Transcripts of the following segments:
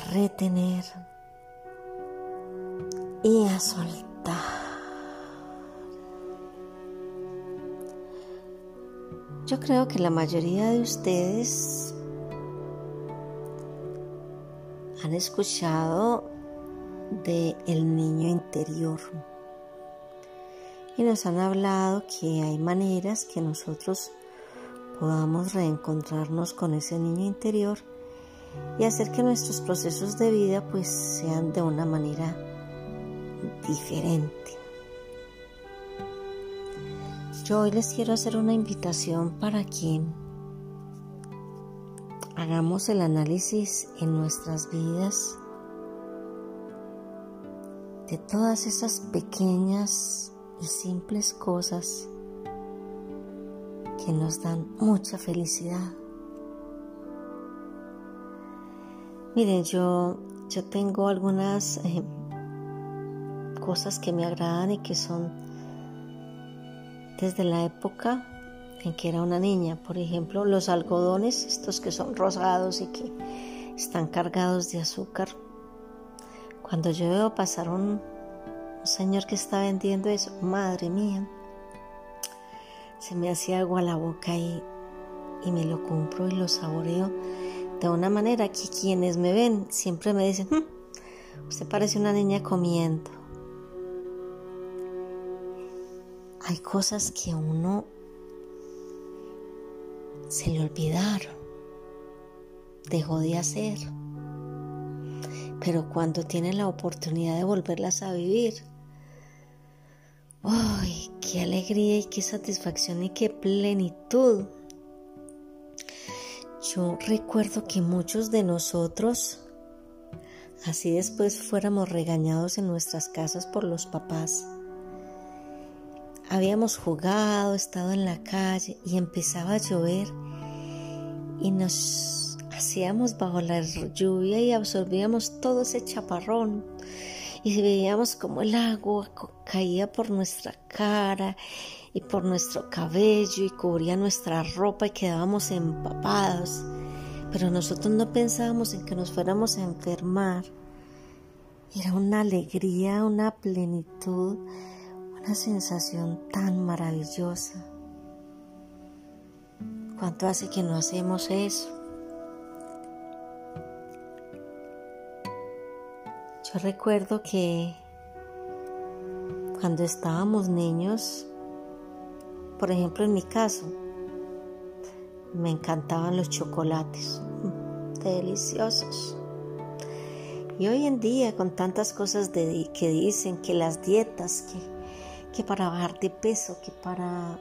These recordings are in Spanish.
retener y a soltar. Yo creo que la mayoría de ustedes han escuchado de el niño interior y nos han hablado que hay maneras que nosotros podamos reencontrarnos con ese niño interior y hacer que nuestros procesos de vida pues sean de una manera diferente. Yo hoy les quiero hacer una invitación para que hagamos el análisis en nuestras vidas de todas esas pequeñas y simples cosas que nos dan mucha felicidad. Miren, yo, yo tengo algunas eh, cosas que me agradan y que son desde la época en que era una niña. Por ejemplo, los algodones, estos que son rosados y que están cargados de azúcar. Cuando yo veo pasar un, señor que está vendiendo eso, madre mía, se me hacía agua la boca y, y me lo compro y lo saboreo de una manera que quienes me ven siempre me dicen, hmm, usted parece una niña comiendo. Hay cosas que a uno se le olvidaron, dejó de hacer, pero cuando tiene la oportunidad de volverlas a vivir, ¡Ay, qué alegría y qué satisfacción y qué plenitud! Yo recuerdo que muchos de nosotros, así después fuéramos regañados en nuestras casas por los papás, habíamos jugado, estado en la calle y empezaba a llover y nos hacíamos bajo la lluvia y absorbíamos todo ese chaparrón y veíamos como el agua caía por nuestra cara y por nuestro cabello y cubría nuestra ropa y quedábamos empapados. Pero nosotros no pensábamos en que nos fuéramos a enfermar. Era una alegría, una plenitud, una sensación tan maravillosa. ¿Cuánto hace que no hacemos eso? Yo recuerdo que cuando estábamos niños, por ejemplo en mi caso, me encantaban los chocolates, deliciosos. Y hoy en día con tantas cosas que dicen que las dietas, que, que para bajar de peso, que para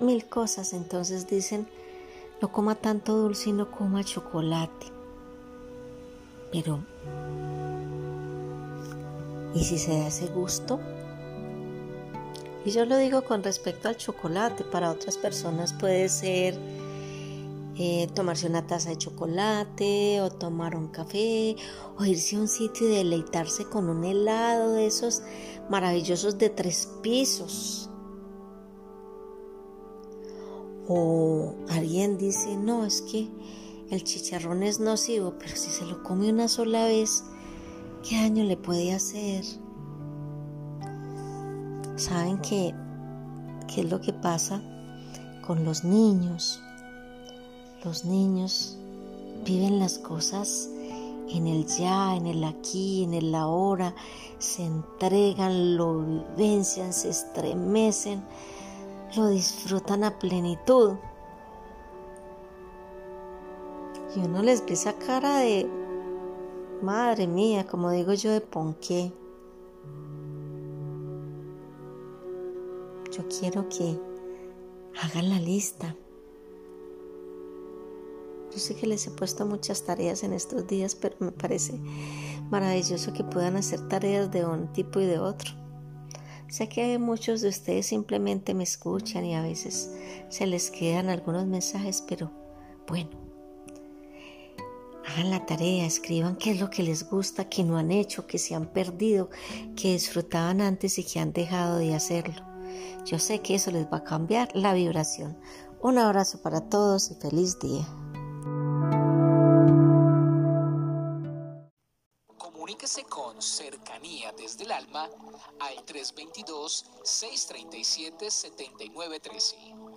mil cosas, entonces dicen, no coma tanto dulce y no coma chocolate. Pero ¿Y si se da ese gusto? Y yo lo digo con respecto al chocolate. Para otras personas puede ser eh, tomarse una taza de chocolate o tomar un café o irse a un sitio y deleitarse con un helado de esos maravillosos de tres pisos. O alguien dice, no, es que el chicharrón es nocivo, pero si se lo come una sola vez, ¿Qué daño le puede hacer? ¿Saben qué, qué es lo que pasa con los niños? Los niños viven las cosas en el ya, en el aquí, en el ahora, se entregan, lo vivencian, se estremecen, lo disfrutan a plenitud. Y uno les ve esa cara de, Madre mía, como digo yo de ponqué. Yo quiero que hagan la lista Yo sé que les he puesto muchas tareas en estos días, pero me parece maravilloso que puedan hacer tareas de un tipo y de otro. Sé que muchos de ustedes simplemente me escuchan y a veces se les quedan algunos mensajes, pero bueno, hagan la tarea, escriban qué es lo que les gusta, que no han hecho, que se han perdido, que disfrutaban antes y que han dejado de hacerlo. Yo sé que eso les va a cambiar la vibración. Un abrazo para todos y feliz día. Comuníquese con cercanía desde el alma al 322-637-7913.